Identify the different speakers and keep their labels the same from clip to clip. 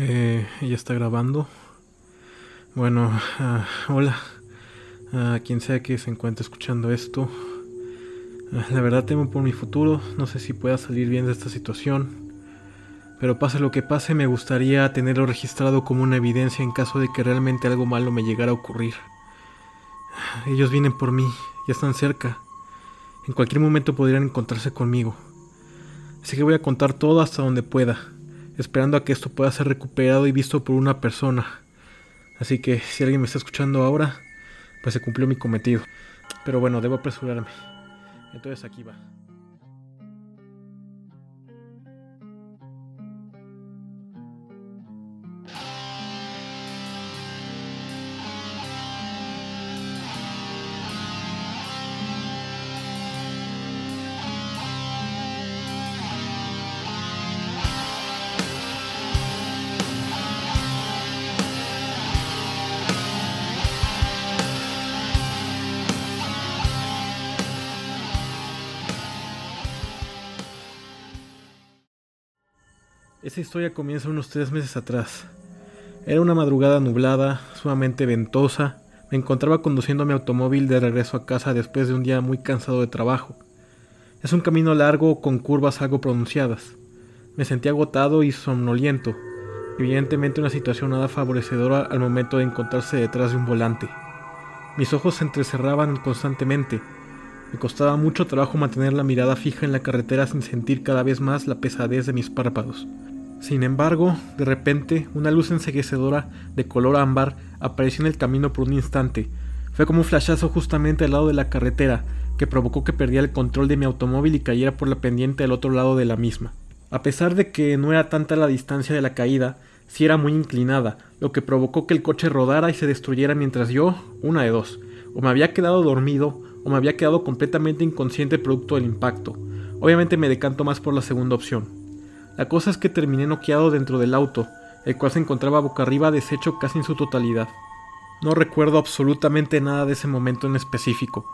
Speaker 1: Eh, ella está grabando. Bueno, ah, hola. A quien sea que se encuentre escuchando esto. Ah, la verdad temo por mi futuro. No sé si pueda salir bien de esta situación. Pero pase lo que pase, me gustaría tenerlo registrado como una evidencia en caso de que realmente algo malo me llegara a ocurrir. Ellos vienen por mí, ya están cerca. En cualquier momento podrían encontrarse conmigo. Así que voy a contar todo hasta donde pueda esperando a que esto pueda ser recuperado y visto por una persona. Así que si alguien me está escuchando ahora, pues se cumplió mi cometido. Pero bueno, debo apresurarme. Entonces aquí va. Esa historia comienza unos tres meses atrás. Era una madrugada nublada, sumamente ventosa. Me encontraba conduciendo mi automóvil de regreso a casa después de un día muy cansado de trabajo. Es un camino largo con curvas algo pronunciadas. Me sentí agotado y somnoliento, evidentemente una situación nada favorecedora al momento de encontrarse detrás de un volante. Mis ojos se entrecerraban constantemente. Me costaba mucho trabajo mantener la mirada fija en la carretera sin sentir cada vez más la pesadez de mis párpados. Sin embargo, de repente, una luz enseguecedora de color ámbar apareció en el camino por un instante. Fue como un flashazo justamente al lado de la carretera, que provocó que perdiera el control de mi automóvil y cayera por la pendiente al otro lado de la misma. A pesar de que no era tanta la distancia de la caída, sí era muy inclinada, lo que provocó que el coche rodara y se destruyera mientras yo, una de dos, o me había quedado dormido o me había quedado completamente inconsciente producto del impacto. Obviamente me decanto más por la segunda opción. La cosa es que terminé noqueado dentro del auto, el cual se encontraba boca arriba deshecho casi en su totalidad. No recuerdo absolutamente nada de ese momento en específico.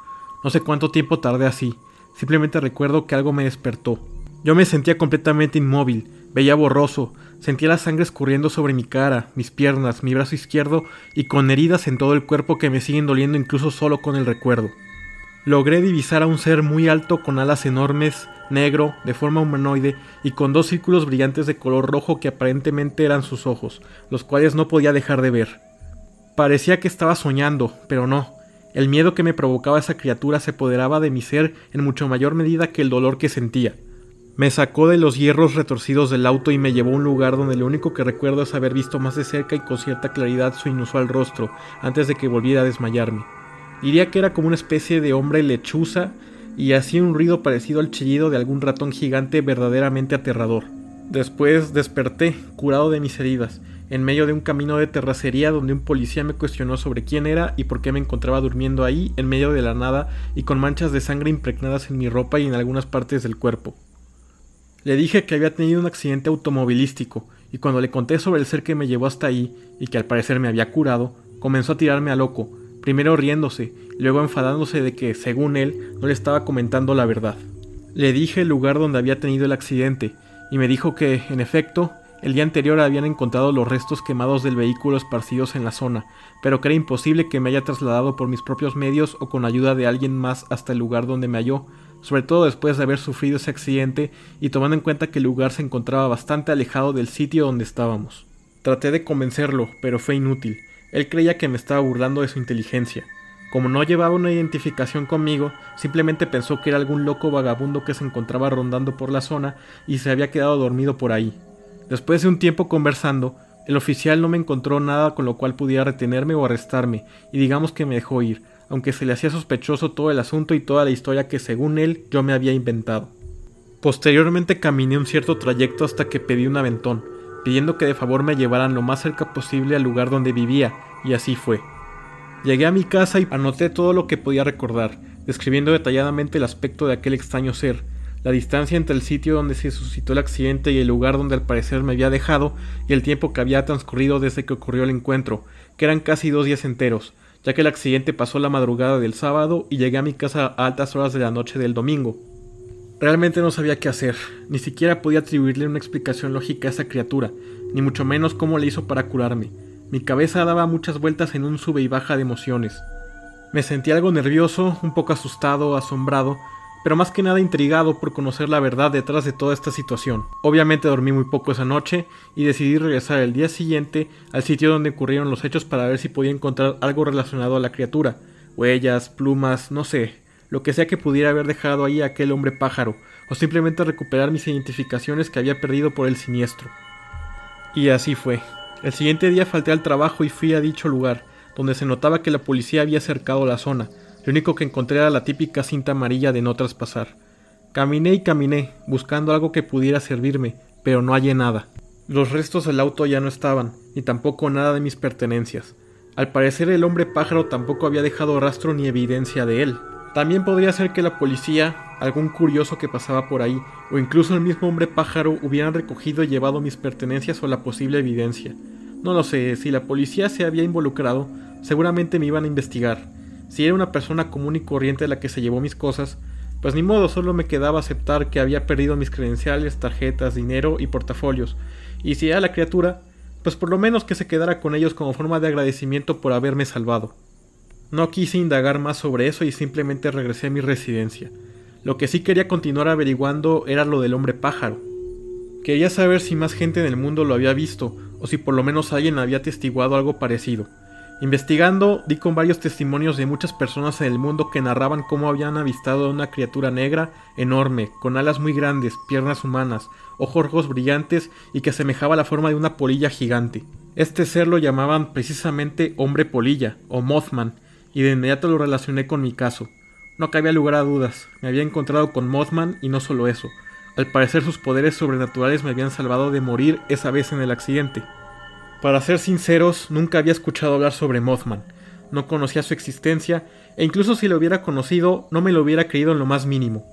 Speaker 1: No sé cuánto tiempo tardé así. Simplemente recuerdo que algo me despertó. Yo me sentía completamente inmóvil, veía borroso, sentía la sangre escurriendo sobre mi cara, mis piernas, mi brazo izquierdo y con heridas en todo el cuerpo que me siguen doliendo incluso solo con el recuerdo. Logré divisar a un ser muy alto con alas enormes, negro, de forma humanoide y con dos círculos brillantes de color rojo que aparentemente eran sus ojos, los cuales no podía dejar de ver. Parecía que estaba soñando, pero no. El miedo que me provocaba esa criatura se apoderaba de mi ser en mucho mayor medida que el dolor que sentía. Me sacó de los hierros retorcidos del auto y me llevó a un lugar donde lo único que recuerdo es haber visto más de cerca y con cierta claridad su inusual rostro, antes de que volviera a desmayarme. Diría que era como una especie de hombre lechuza y hacía un ruido parecido al chillido de algún ratón gigante verdaderamente aterrador. Después desperté, curado de mis heridas, en medio de un camino de terracería donde un policía me cuestionó sobre quién era y por qué me encontraba durmiendo ahí en medio de la nada y con manchas de sangre impregnadas en mi ropa y en algunas partes del cuerpo. Le dije que había tenido un accidente automovilístico y cuando le conté sobre el ser que me llevó hasta ahí y que al parecer me había curado, comenzó a tirarme a loco, primero riéndose, luego enfadándose de que, según él, no le estaba comentando la verdad. Le dije el lugar donde había tenido el accidente, y me dijo que, en efecto, el día anterior habían encontrado los restos quemados del vehículo esparcidos en la zona, pero que era imposible que me haya trasladado por mis propios medios o con ayuda de alguien más hasta el lugar donde me halló, sobre todo después de haber sufrido ese accidente y tomando en cuenta que el lugar se encontraba bastante alejado del sitio donde estábamos. Traté de convencerlo, pero fue inútil. Él creía que me estaba burlando de su inteligencia. Como no llevaba una identificación conmigo, simplemente pensó que era algún loco vagabundo que se encontraba rondando por la zona y se había quedado dormido por ahí. Después de un tiempo conversando, el oficial no me encontró nada con lo cual pudiera retenerme o arrestarme, y digamos que me dejó ir, aunque se le hacía sospechoso todo el asunto y toda la historia que según él yo me había inventado. Posteriormente caminé un cierto trayecto hasta que pedí un aventón, pidiendo que de favor me llevaran lo más cerca posible al lugar donde vivía, y así fue. Llegué a mi casa y anoté todo lo que podía recordar, describiendo detalladamente el aspecto de aquel extraño ser, la distancia entre el sitio donde se suscitó el accidente y el lugar donde al parecer me había dejado, y el tiempo que había transcurrido desde que ocurrió el encuentro, que eran casi dos días enteros, ya que el accidente pasó la madrugada del sábado y llegué a mi casa a altas horas de la noche del domingo. Realmente no sabía qué hacer, ni siquiera podía atribuirle una explicación lógica a esa criatura, ni mucho menos cómo le hizo para curarme. Mi cabeza daba muchas vueltas en un sube y baja de emociones. Me sentí algo nervioso, un poco asustado, asombrado, pero más que nada intrigado por conocer la verdad detrás de toda esta situación. Obviamente dormí muy poco esa noche y decidí regresar el día siguiente al sitio donde ocurrieron los hechos para ver si podía encontrar algo relacionado a la criatura, huellas, plumas, no sé, lo que sea que pudiera haber dejado ahí aquel hombre pájaro, o simplemente recuperar mis identificaciones que había perdido por el siniestro. Y así fue. El siguiente día falté al trabajo y fui a dicho lugar, donde se notaba que la policía había cercado la zona, lo único que encontré era la típica cinta amarilla de no traspasar. Caminé y caminé, buscando algo que pudiera servirme, pero no hallé nada. Los restos del auto ya no estaban, ni tampoco nada de mis pertenencias. Al parecer el hombre pájaro tampoco había dejado rastro ni evidencia de él. También podría ser que la policía, algún curioso que pasaba por ahí, o incluso el mismo hombre pájaro hubieran recogido y llevado mis pertenencias o la posible evidencia. No lo sé, si la policía se había involucrado, seguramente me iban a investigar, si era una persona común y corriente la que se llevó mis cosas, pues ni modo, solo me quedaba aceptar que había perdido mis credenciales, tarjetas, dinero y portafolios, y si era la criatura, pues por lo menos que se quedara con ellos como forma de agradecimiento por haberme salvado. No quise indagar más sobre eso y simplemente regresé a mi residencia. Lo que sí quería continuar averiguando era lo del hombre pájaro. Quería saber si más gente en el mundo lo había visto, o si por lo menos alguien había testiguado algo parecido. Investigando, di con varios testimonios de muchas personas en el mundo que narraban cómo habían avistado a una criatura negra enorme, con alas muy grandes, piernas humanas, ojos brillantes y que asemejaba la forma de una polilla gigante. Este ser lo llamaban precisamente hombre polilla, o Mothman, y de inmediato lo relacioné con mi caso. No cabía lugar a dudas, me había encontrado con Mothman y no solo eso. Al parecer sus poderes sobrenaturales me habían salvado de morir esa vez en el accidente. Para ser sinceros, nunca había escuchado hablar sobre Mothman, no conocía su existencia, e incluso si lo hubiera conocido, no me lo hubiera creído en lo más mínimo.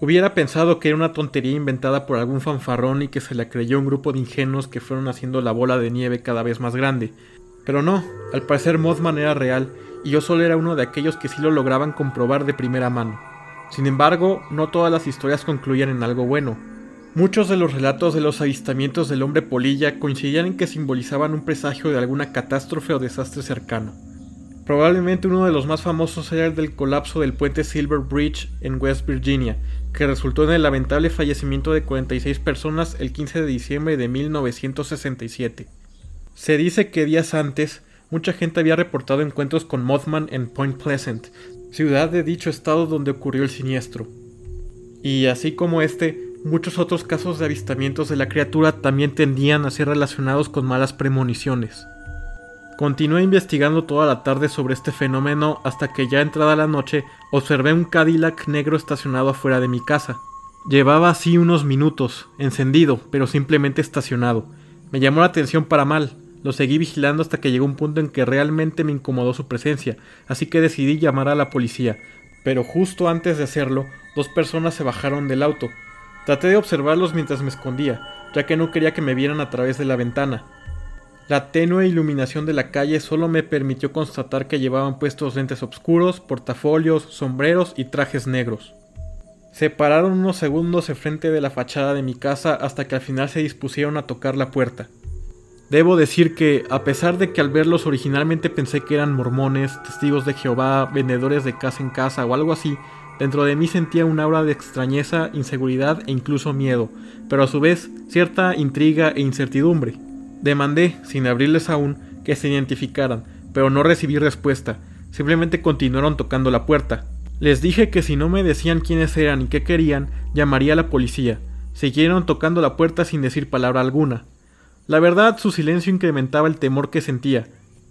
Speaker 1: Hubiera pensado que era una tontería inventada por algún fanfarrón y que se la creyó un grupo de ingenuos que fueron haciendo la bola de nieve cada vez más grande. Pero no, al parecer Mothman era real, y yo solo era uno de aquellos que sí lo lograban comprobar de primera mano. Sin embargo, no todas las historias concluían en algo bueno. Muchos de los relatos de los avistamientos del hombre polilla coincidían en que simbolizaban un presagio de alguna catástrofe o desastre cercano. Probablemente uno de los más famosos era el del colapso del puente Silver Bridge en West Virginia, que resultó en el lamentable fallecimiento de 46 personas el 15 de diciembre de 1967. Se dice que días antes, mucha gente había reportado encuentros con Mothman en Point Pleasant, ciudad de dicho estado donde ocurrió el siniestro. Y así como este, Muchos otros casos de avistamientos de la criatura también tendían a ser relacionados con malas premoniciones. Continué investigando toda la tarde sobre este fenómeno hasta que ya entrada la noche observé un Cadillac negro estacionado afuera de mi casa. Llevaba así unos minutos, encendido, pero simplemente estacionado. Me llamó la atención para mal. Lo seguí vigilando hasta que llegó un punto en que realmente me incomodó su presencia, así que decidí llamar a la policía. Pero justo antes de hacerlo, dos personas se bajaron del auto, Traté de observarlos mientras me escondía, ya que no quería que me vieran a través de la ventana. La tenue iluminación de la calle solo me permitió constatar que llevaban puestos lentes oscuros, portafolios, sombreros y trajes negros. Se pararon unos segundos enfrente de la fachada de mi casa hasta que al final se dispusieron a tocar la puerta. Debo decir que, a pesar de que al verlos originalmente pensé que eran mormones, testigos de Jehová, vendedores de casa en casa o algo así, Dentro de mí sentía un aura de extrañeza, inseguridad e incluso miedo, pero a su vez cierta intriga e incertidumbre. Demandé, sin abrirles aún, que se identificaran, pero no recibí respuesta. Simplemente continuaron tocando la puerta. Les dije que si no me decían quiénes eran y qué querían, llamaría a la policía. Siguieron tocando la puerta sin decir palabra alguna. La verdad, su silencio incrementaba el temor que sentía.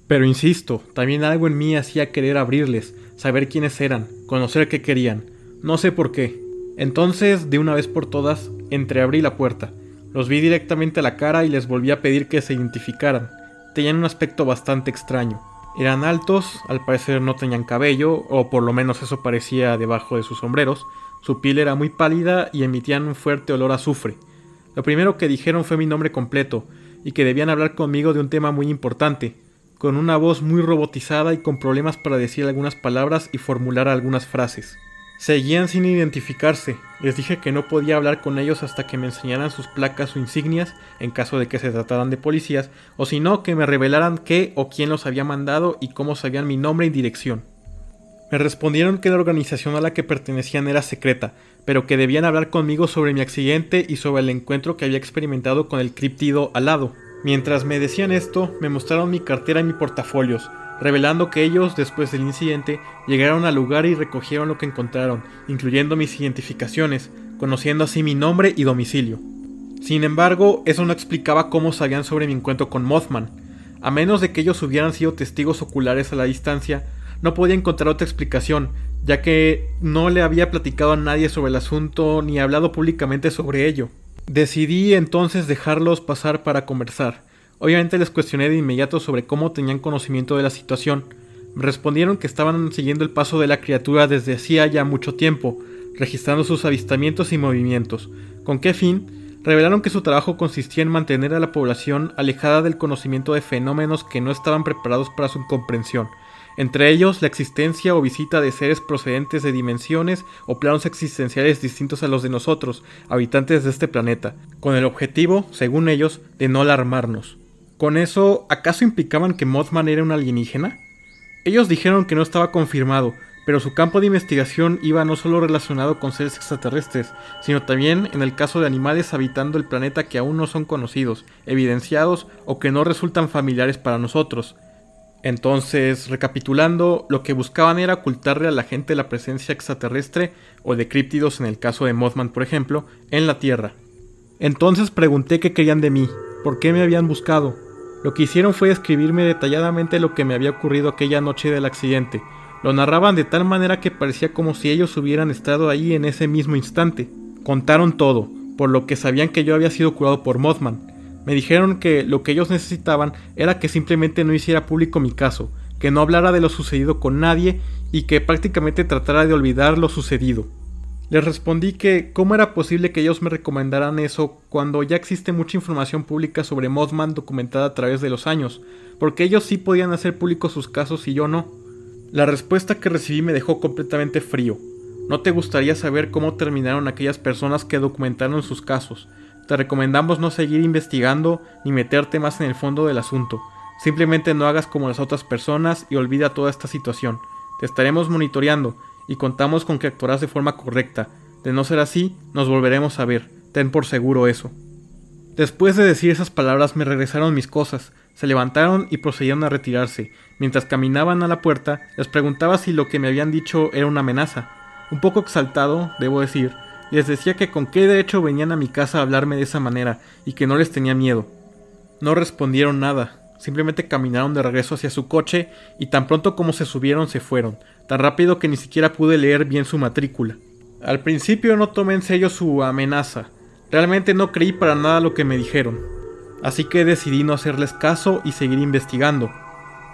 Speaker 1: Pero insisto, también algo en mí hacía querer abrirles, saber quiénes eran, conocer qué querían. No sé por qué. Entonces, de una vez por todas, entreabrí la puerta. Los vi directamente a la cara y les volví a pedir que se identificaran. Tenían un aspecto bastante extraño. Eran altos, al parecer no tenían cabello, o por lo menos eso parecía debajo de sus sombreros. Su piel era muy pálida y emitían un fuerte olor a azufre. Lo primero que dijeron fue mi nombre completo, y que debían hablar conmigo de un tema muy importante, con una voz muy robotizada y con problemas para decir algunas palabras y formular algunas frases. Seguían sin identificarse. Les dije que no podía hablar con ellos hasta que me enseñaran sus placas o insignias, en caso de que se trataran de policías, o si no, que me revelaran qué o quién los había mandado y cómo sabían mi nombre y dirección. Me respondieron que la organización a la que pertenecían era secreta, pero que debían hablar conmigo sobre mi accidente y sobre el encuentro que había experimentado con el criptido alado. Mientras me decían esto, me mostraron mi cartera y mi portafolios, revelando que ellos, después del incidente, llegaron al lugar y recogieron lo que encontraron, incluyendo mis identificaciones, conociendo así mi nombre y domicilio. Sin embargo, eso no explicaba cómo sabían sobre mi encuentro con Mothman. A menos de que ellos hubieran sido testigos oculares a la distancia, no podía encontrar otra explicación, ya que no le había platicado a nadie sobre el asunto ni hablado públicamente sobre ello. Decidí entonces dejarlos pasar para conversar, Obviamente les cuestioné de inmediato sobre cómo tenían conocimiento de la situación. Me respondieron que estaban siguiendo el paso de la criatura desde hacía ya mucho tiempo, registrando sus avistamientos y movimientos. ¿Con qué fin? Revelaron que su trabajo consistía en mantener a la población alejada del conocimiento de fenómenos que no estaban preparados para su comprensión, entre ellos la existencia o visita de seres procedentes de dimensiones o planos existenciales distintos a los de nosotros, habitantes de este planeta, con el objetivo, según ellos, de no alarmarnos. Con eso, ¿acaso implicaban que Mothman era un alienígena? Ellos dijeron que no estaba confirmado, pero su campo de investigación iba no solo relacionado con seres extraterrestres, sino también en el caso de animales habitando el planeta que aún no son conocidos, evidenciados o que no resultan familiares para nosotros. Entonces, recapitulando, lo que buscaban era ocultarle a la gente la presencia extraterrestre o de críptidos en el caso de Mothman, por ejemplo, en la Tierra. Entonces pregunté qué querían de mí, por qué me habían buscado, lo que hicieron fue escribirme detalladamente lo que me había ocurrido aquella noche del accidente. Lo narraban de tal manera que parecía como si ellos hubieran estado ahí en ese mismo instante. Contaron todo, por lo que sabían que yo había sido curado por Mothman. Me dijeron que lo que ellos necesitaban era que simplemente no hiciera público mi caso, que no hablara de lo sucedido con nadie y que prácticamente tratara de olvidar lo sucedido. Les respondí que cómo era posible que ellos me recomendaran eso cuando ya existe mucha información pública sobre Mothman documentada a través de los años, porque ellos sí podían hacer públicos sus casos y yo no. La respuesta que recibí me dejó completamente frío. No te gustaría saber cómo terminaron aquellas personas que documentaron sus casos. Te recomendamos no seguir investigando ni meterte más en el fondo del asunto. Simplemente no hagas como las otras personas y olvida toda esta situación. Te estaremos monitoreando y contamos con que actuarás de forma correcta. De no ser así, nos volveremos a ver. Ten por seguro eso. Después de decir esas palabras me regresaron mis cosas, se levantaron y procedieron a retirarse. Mientras caminaban a la puerta, les preguntaba si lo que me habían dicho era una amenaza. Un poco exaltado, debo decir, les decía que con qué derecho venían a mi casa a hablarme de esa manera y que no les tenía miedo. No respondieron nada, simplemente caminaron de regreso hacia su coche y tan pronto como se subieron se fueron, tan rápido que ni siquiera pude leer bien su matrícula. Al principio no tomé en serio su amenaza, realmente no creí para nada lo que me dijeron, así que decidí no hacerles caso y seguir investigando.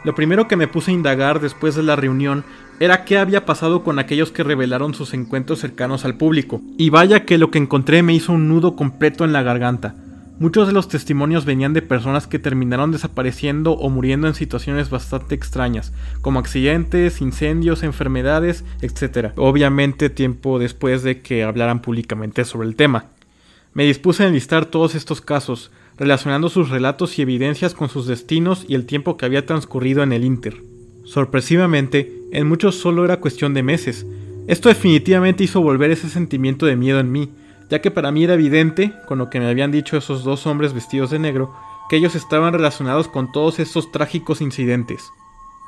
Speaker 1: Lo primero que me puse a indagar después de la reunión era qué había pasado con aquellos que revelaron sus encuentros cercanos al público, y vaya que lo que encontré me hizo un nudo completo en la garganta. Muchos de los testimonios venían de personas que terminaron desapareciendo o muriendo en situaciones bastante extrañas, como accidentes, incendios, enfermedades, etc. Obviamente tiempo después de que hablaran públicamente sobre el tema. Me dispuse a enlistar todos estos casos, relacionando sus relatos y evidencias con sus destinos y el tiempo que había transcurrido en el Inter. Sorpresivamente, en muchos solo era cuestión de meses. Esto definitivamente hizo volver ese sentimiento de miedo en mí, ya que para mí era evidente, con lo que me habían dicho esos dos hombres vestidos de negro, que ellos estaban relacionados con todos estos trágicos incidentes.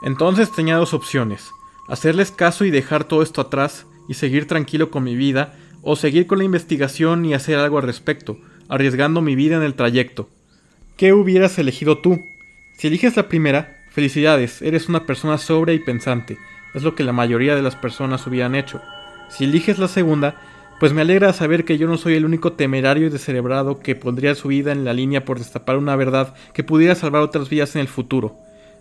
Speaker 1: Entonces tenía dos opciones, hacerles caso y dejar todo esto atrás y seguir tranquilo con mi vida, o seguir con la investigación y hacer algo al respecto, arriesgando mi vida en el trayecto. ¿Qué hubieras elegido tú? Si eliges la primera, felicidades, eres una persona sobria y pensante, es lo que la mayoría de las personas hubieran hecho. Si eliges la segunda, pues me alegra saber que yo no soy el único temerario y descerebrado que pondría su vida en la línea por destapar una verdad que pudiera salvar otras vidas en el futuro.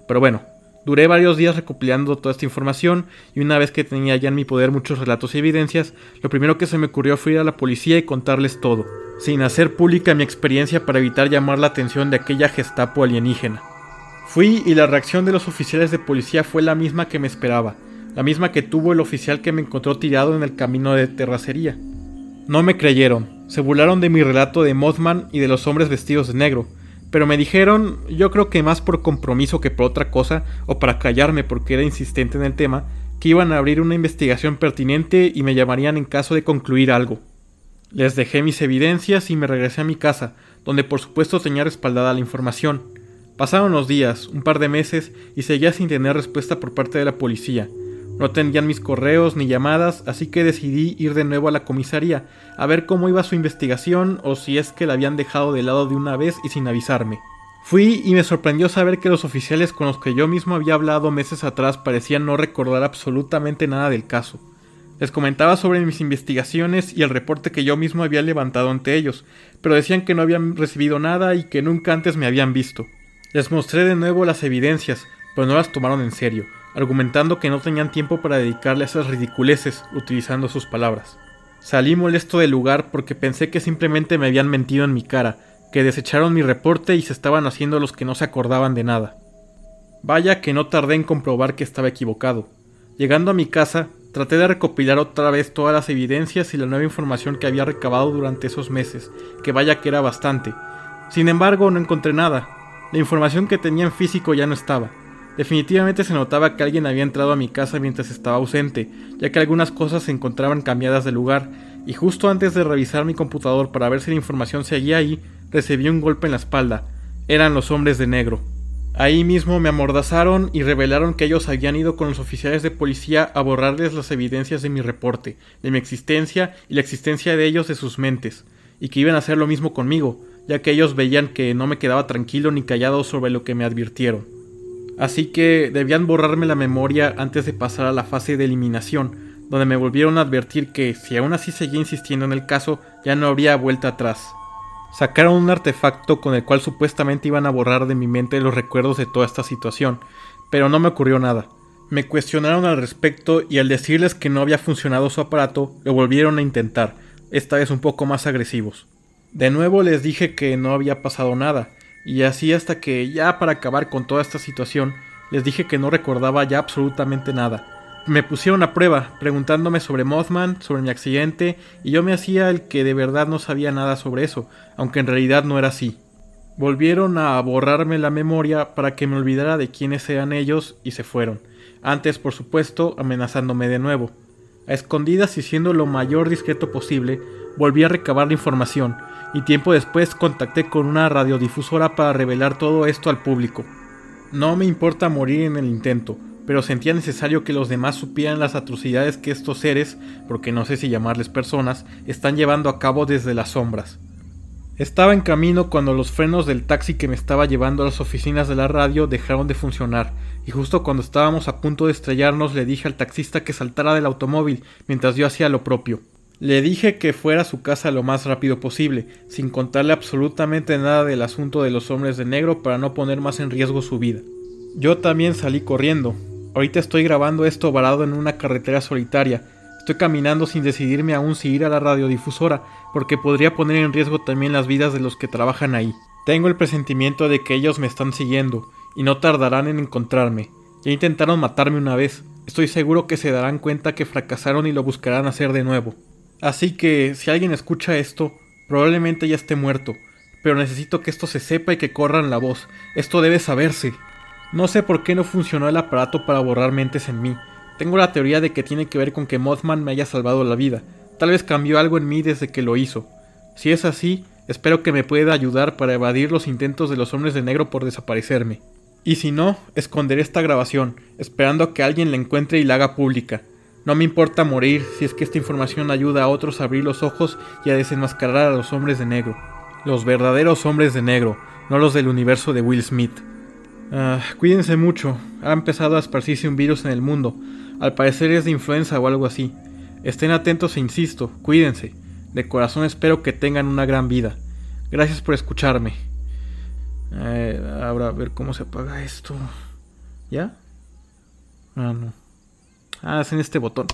Speaker 1: Pero bueno, duré varios días recopilando toda esta información y una vez que tenía ya en mi poder muchos relatos y evidencias, lo primero que se me ocurrió fue ir a la policía y contarles todo, sin hacer pública mi experiencia para evitar llamar la atención de aquella gestapo alienígena. Fui y la reacción de los oficiales de policía fue la misma que me esperaba, la misma que tuvo el oficial que me encontró tirado en el camino de terracería. No me creyeron, se burlaron de mi relato de Mothman y de los hombres vestidos de negro, pero me dijeron, yo creo que más por compromiso que por otra cosa, o para callarme porque era insistente en el tema, que iban a abrir una investigación pertinente y me llamarían en caso de concluir algo. Les dejé mis evidencias y me regresé a mi casa, donde por supuesto tenía respaldada la información. Pasaron los días, un par de meses, y seguía sin tener respuesta por parte de la policía. No tenían mis correos ni llamadas, así que decidí ir de nuevo a la comisaría, a ver cómo iba su investigación o si es que la habían dejado de lado de una vez y sin avisarme. Fui y me sorprendió saber que los oficiales con los que yo mismo había hablado meses atrás parecían no recordar absolutamente nada del caso. Les comentaba sobre mis investigaciones y el reporte que yo mismo había levantado ante ellos, pero decían que no habían recibido nada y que nunca antes me habían visto. Les mostré de nuevo las evidencias, pero no las tomaron en serio, argumentando que no tenían tiempo para dedicarle a esas ridiculeces, utilizando sus palabras. Salí molesto del lugar porque pensé que simplemente me habían mentido en mi cara, que desecharon mi reporte y se estaban haciendo los que no se acordaban de nada. Vaya que no tardé en comprobar que estaba equivocado. Llegando a mi casa, traté de recopilar otra vez todas las evidencias y la nueva información que había recabado durante esos meses, que vaya que era bastante. Sin embargo, no encontré nada, la información que tenía en físico ya no estaba. Definitivamente se notaba que alguien había entrado a mi casa mientras estaba ausente, ya que algunas cosas se encontraban cambiadas de lugar, y justo antes de revisar mi computador para ver si la información seguía ahí, recibí un golpe en la espalda. Eran los hombres de negro. Ahí mismo me amordazaron y revelaron que ellos habían ido con los oficiales de policía a borrarles las evidencias de mi reporte, de mi existencia y la existencia de ellos de sus mentes, y que iban a hacer lo mismo conmigo, ya que ellos veían que no me quedaba tranquilo ni callado sobre lo que me advirtieron. Así que debían borrarme la memoria antes de pasar a la fase de eliminación, donde me volvieron a advertir que si aún así seguía insistiendo en el caso, ya no habría vuelta atrás. Sacaron un artefacto con el cual supuestamente iban a borrar de mi mente los recuerdos de toda esta situación, pero no me ocurrió nada. Me cuestionaron al respecto y al decirles que no había funcionado su aparato, lo volvieron a intentar, esta vez un poco más agresivos. De nuevo les dije que no había pasado nada, y así hasta que ya para acabar con toda esta situación, les dije que no recordaba ya absolutamente nada. Me pusieron a prueba, preguntándome sobre Mothman, sobre mi accidente, y yo me hacía el que de verdad no sabía nada sobre eso, aunque en realidad no era así. Volvieron a borrarme la memoria para que me olvidara de quiénes eran ellos y se fueron, antes por supuesto amenazándome de nuevo. A escondidas y siendo lo mayor discreto posible, volví a recabar la información, y tiempo después contacté con una radiodifusora para revelar todo esto al público. No me importa morir en el intento, pero sentía necesario que los demás supieran las atrocidades que estos seres, porque no sé si llamarles personas, están llevando a cabo desde las sombras. Estaba en camino cuando los frenos del taxi que me estaba llevando a las oficinas de la radio dejaron de funcionar, y justo cuando estábamos a punto de estrellarnos le dije al taxista que saltara del automóvil mientras yo hacía lo propio. Le dije que fuera a su casa lo más rápido posible, sin contarle absolutamente nada del asunto de los hombres de negro para no poner más en riesgo su vida. Yo también salí corriendo. Ahorita estoy grabando esto varado en una carretera solitaria. Estoy caminando sin decidirme aún si ir a la radiodifusora, porque podría poner en riesgo también las vidas de los que trabajan ahí. Tengo el presentimiento de que ellos me están siguiendo, y no tardarán en encontrarme. Ya intentaron matarme una vez. Estoy seguro que se darán cuenta que fracasaron y lo buscarán hacer de nuevo. Así que si alguien escucha esto, probablemente ya esté muerto, pero necesito que esto se sepa y que corran la voz. Esto debe saberse. No sé por qué no funcionó el aparato para borrar mentes en mí. Tengo la teoría de que tiene que ver con que Mothman me haya salvado la vida. Tal vez cambió algo en mí desde que lo hizo. Si es así, espero que me pueda ayudar para evadir los intentos de los hombres de negro por desaparecerme. Y si no, esconderé esta grabación, esperando a que alguien la encuentre y la haga pública. No me importa morir si es que esta información ayuda a otros a abrir los ojos y a desenmascarar a los hombres de negro. Los verdaderos hombres de negro, no los del universo de Will Smith. Ah, cuídense mucho, ha empezado a esparcirse un virus en el mundo. Al parecer es de influenza o algo así. Estén atentos e insisto, cuídense. De corazón espero que tengan una gran vida. Gracias por escucharme. Eh, ahora a ver cómo se apaga esto. ¿Ya? Ah, no. Ah, es en este botón.